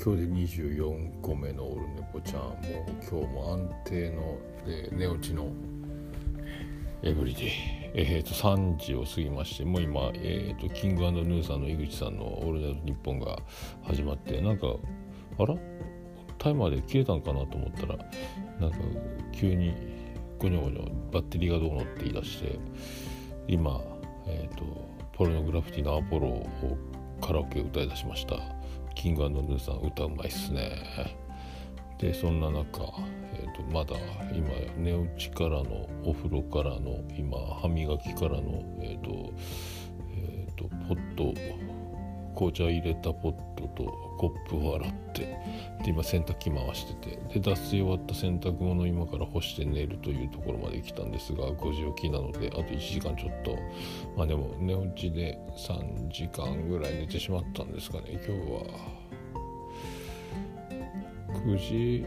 今日で24個目のオルネポちゃんもう今日も安定ので寝落ちのエブリデイ。えー、と3時を過ぎましてもう今、えーと、キングヌーさんの井口さんの「オールナイトニッポン」が始まってなんかあら？タイマーで切れたんかなと思ったらなんか急にゴニョゴニョバッテリーがどうのって言い出して今、えーと、ポルノグラフィティのアポロをカラオケ歌い出しました。キングヌーさん歌うまいっすね。でそんな中、えーと、まだ今寝落ちからのお風呂からの今歯磨きからのえっ、ー、とえっ、ー、とポット紅茶入れたポットとコップを洗ってで今洗濯機回しててで脱水終わった洗濯物を今から干して寝るというところまで来たんですが5時起きなのであと1時間ちょっと。まあでも寝落ちで3時間ぐらい寝てしまったんですかね。今日は9時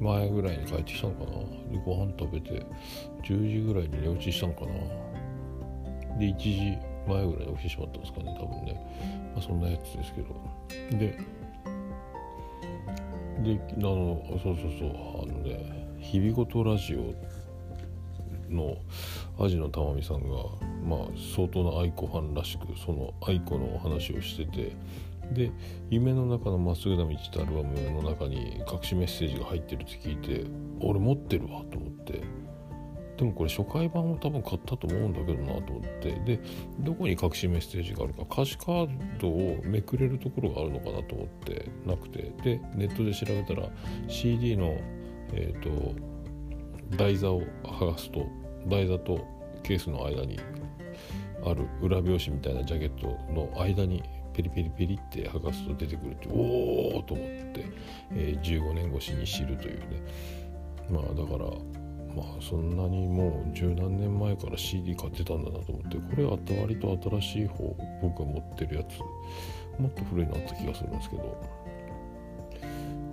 前ぐらいに帰ってきたのかな。でご飯食べて10時ぐらいに寝落ちしたのかな。で1時前ぐらいに起きてしまったんですかね多分ね、まあ、そんなやつですけど。でであのそうそうそうあのね「日々ごとラジオ」のアジのたまみさんがまあ相当な愛子ファンらしくその愛子のお話をしててで「夢の中のまっすぐな道」ってアルバムの中に隠しメッセージが入ってるって聞いて俺持ってるわと思って。でもこれ初回版を多分買ったと思うんだけどなと思って。でどこに隠しメッセージがあるか。歌詞カードをめくれるところがあるのかなと思って。なくて。でネットで調べたら CD のえっ、ー、と台座を剥がすと台座とケースの間にある裏表紙みたいなジャケットの間にペリペリペリって剥がすと出てくるっておおと思って、えー、15年越しに知るというね。まあだからまあそんなにもう十何年前から CD 買ってたんだなと思ってこれは割と新しい方僕が持ってるやつもっと古いのあった気がするんですけど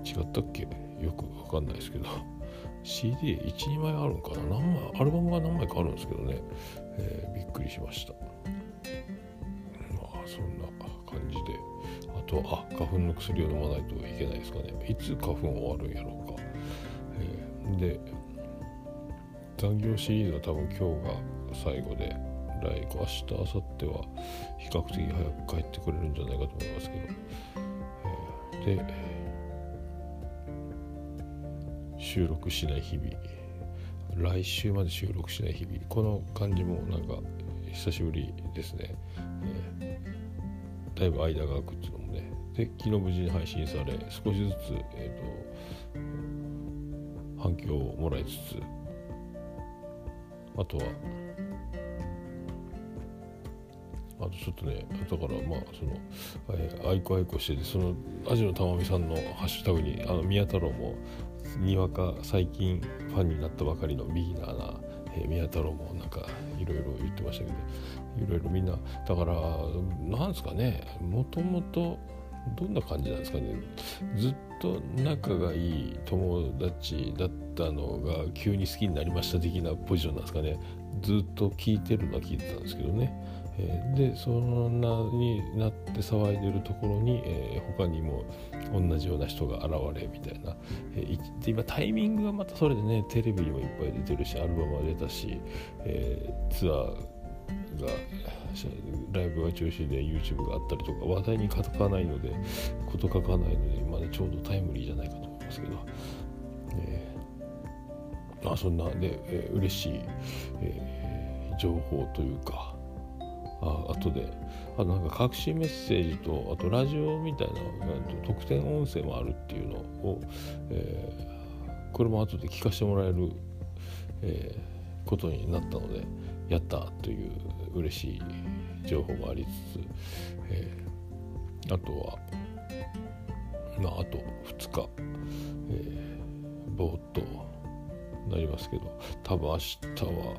違ったっけ？よくわかんないですけど CD12 枚あるんかな？何枚アルバムが何枚かあるんですけどね、えー、びっくりしました。まあそんな感じで。あとあ花粉の薬を飲まないといけないですかね。いつ花粉終わるんやろうか、えー、で残業シリーズは多分今日が最後で来明日明後日は比較的早く帰ってくれるんじゃないかと思いますけど、えー、で収録しない日々。来週まで収録しない日々。この感じもなんか久しぶりですね、えー、だいぶ間が空くっていうのもね。で昨日無事に配信され少しずつ、えーと、反響をもらいつつあとは。あとちょっとねだからまあその、えー、愛子愛子しててそのアジのたまみさんのハッシュタグにあの宮太郎もにわか最近ファンになったばかりのビギナーな、えー、宮太郎もなんかいろいろ言ってましたけどいろいろみんなだからなんですかねもともとどんな感じなんですかね。ずっと仲がいい友達だったのが急に好きになりました的なポジションなんですかね。ずっと聞いてるのは聞いてたんですけどね。えー、でそんなになって騒いでるところに、えー、他にも同じような人が現れみたいな、えー、で今タイミングがまたそれでねテレビにもいっぱい出てるしアルバムは出たし、えツアーがライブが中止で YouTube があったりとか話題に書かないので事書かないので今ねちょうどタイムリーじゃないかと思いますけど、えー、あそんなで、えー、嬉しい、えー、情報というかあ後であとなんか隠しメッセージとあとラジオみたいなえー、と特典音声もあるっていうのを、えー、これも後で聞かせてもらえる、えー、ことになったのでやったという嬉しい情報もありつつ、えー、あとはまああと2日、えー、ぼーっとなりますけど多分明日は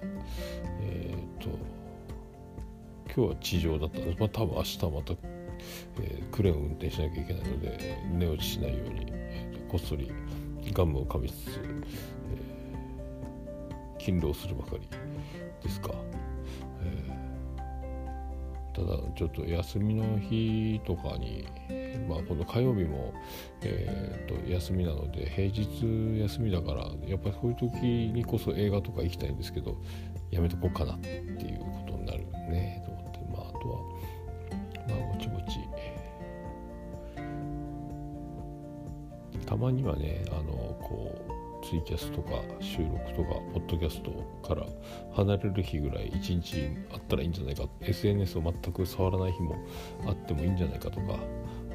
えっ、と今日は地上だったんです、まあ、多分明日また、えー、クレーンを運転しなきゃいけないので寝落ちしないように、えー、こっそりガムをかみつつ、えー、勤労するばかり。ですか、えー、ただちょっと休みの日とかにまあ今度火曜日も、えー、と休みなので平日休みだからやっぱりそういう時にこそ映画とか行きたいんですけどやめとこうかなっていうことになるねと思って。まああとはまあぼちぼち。たまにはねあのこうツイキャスとか収録とかポッドキャストから離れる日ぐらい一日あったらいいんじゃないか。SNS を全く触らない日もあってもいいんじゃないかとか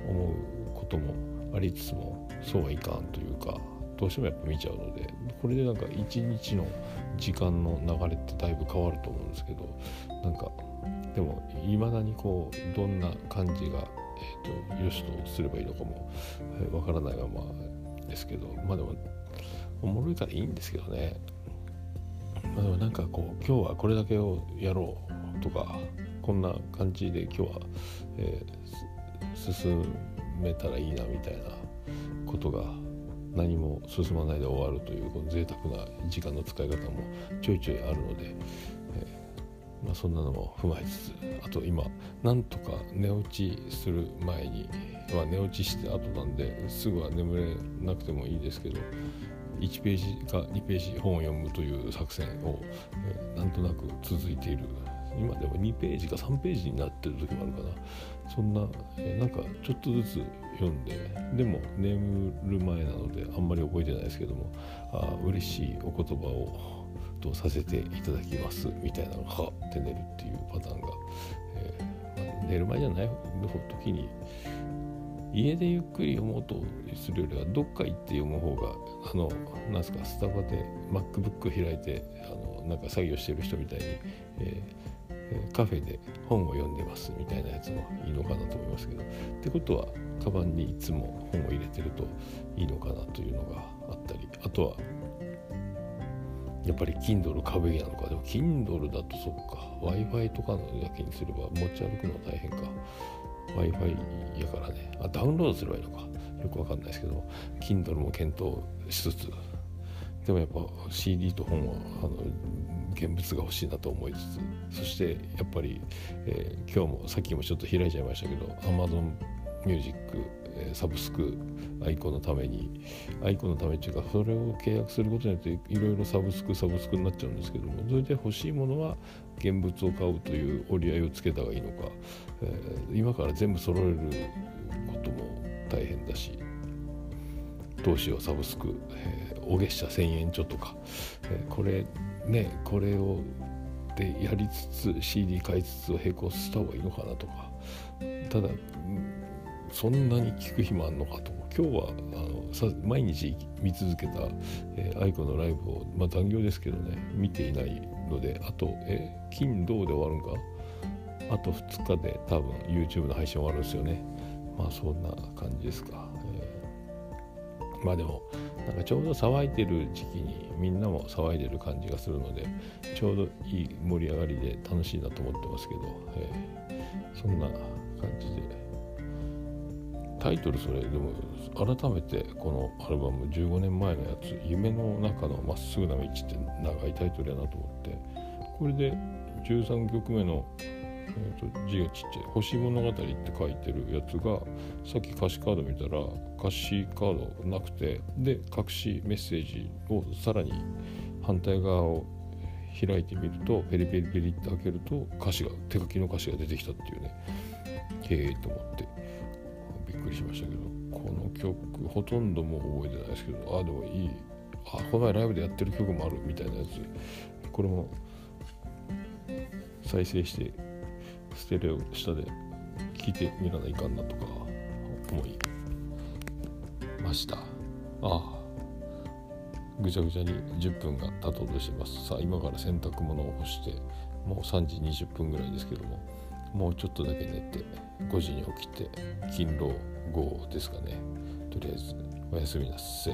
思うこともありつつもそうはいかんというかどうしてもやっぱ見ちゃうのでこれでなんか一日の時間の流れってだいぶ変わると思うんですけどなんかでもいまだにこうどんな感じが、えーと、よしとすればいいのかもわ、えー、からないままですけどまあでもおもろいからいいんですけどね。まあでもなんかこう今日はこれだけをやろうとかこんな感じで今日は、えー、進めたらいいなみたいなことが何も進まないで終わるというこの贅沢な時間の使い方もちょいちょいあるので、えー、まあ、そんなのも踏まえつつあと今なんとか寝落ちする前に、ま、寝落ちして後なんですぐは眠れなくてもいいですけど1ページか2ページ本を読むという作戦を、え、なんとなく続いている。今でも2ページか3ページになってる時もあるかな。そんな、え、なんかちょっとずつ読んででも眠る前なのであんまり覚えてないですけどもあ嬉しいお言葉をとさせていただきますみたいなのがはって寝るっていうパターンが、えーまあ、寝る前じゃない時に家でゆっくり読もうとするよりはどっか行って読む方があのなんすかスタバで MacBook 開いてあのなんか作業してる人みたいに、えー、カフェで本を読んでますみたいなやつもいいのかなと思いますけど。ってことはカバンにいつも本を入れてるといいのかなというのがあったりあとはやっぱり Kindle 買うべきなのか。でも Kindle だとそっか w i f i とかのやけにすれば持ち歩くのは大変か。W i f i やからね。あダウンロードすればいいのか。よくわかんないですけど Kindle も検討しつつ。でもやっぱ CD と本はあの現物が欲しいなと思いつつ。そしてやっぱり、えー、今日もさっきもちょっと開いちゃいましたけど Amazon ミュージック、えサブスクアイコのために。アイコのためっていうかそれを契約することによっていろいろサブスクサブスクになっちゃうんですけどもそれで欲しいものは現物を買うという折り合いをつけた方がいいのか、えー、今から全部揃えることも大変だし投資はサブスク、えー、お月謝1000円ちょっとか、えー、これねこれをでやりつつ CD 買いつつ並行した方がいいのかなとか。ただそんなに聞く暇あんのかとか。今日はあのさ毎日見続けた、えー、愛子のライブを、まあ、残業ですけどね見ていないのであと、え、金土で終わるんか？あと2日で多分 YouTube の配信終わるんですよね。まあそんな感じですか、えー、まあでもなんかちょうど騒いでる時期にみんなも騒いでる感じがするのでちょうどいい盛り上がりで楽しいなと思ってますけど、えー、そんな感じで。タイトルそれでも改めてこのアルバム15年前のやつ「夢の中のまっすぐな道」って長いタイトルやなと思ってこれで13曲目の、えーと、字がちっちゃい「星物語」って書いてるやつがさっき歌詞カード見たら歌詞カードなくてで隠しメッセージをさらに反対側を開いてみるとペリペリペリって開けると歌詞が手書きの歌詞が出てきたっていうねへえと思って。っくりしましたけどこの曲ほとんどもう覚えてないですけどあでもいい。あこの前ライブでやってる曲もあるみたいなやつ。これも再生してステレオ下で聴いてみらないかんなとか思いました。ああぐちゃぐちゃに10分が経とうとしてます。さあ今から洗濯物を干してもう3時20分ぐらいですけどももうちょっとだけ寝て5時に起きて勤労号ですかね。とりあえずおやすみなさい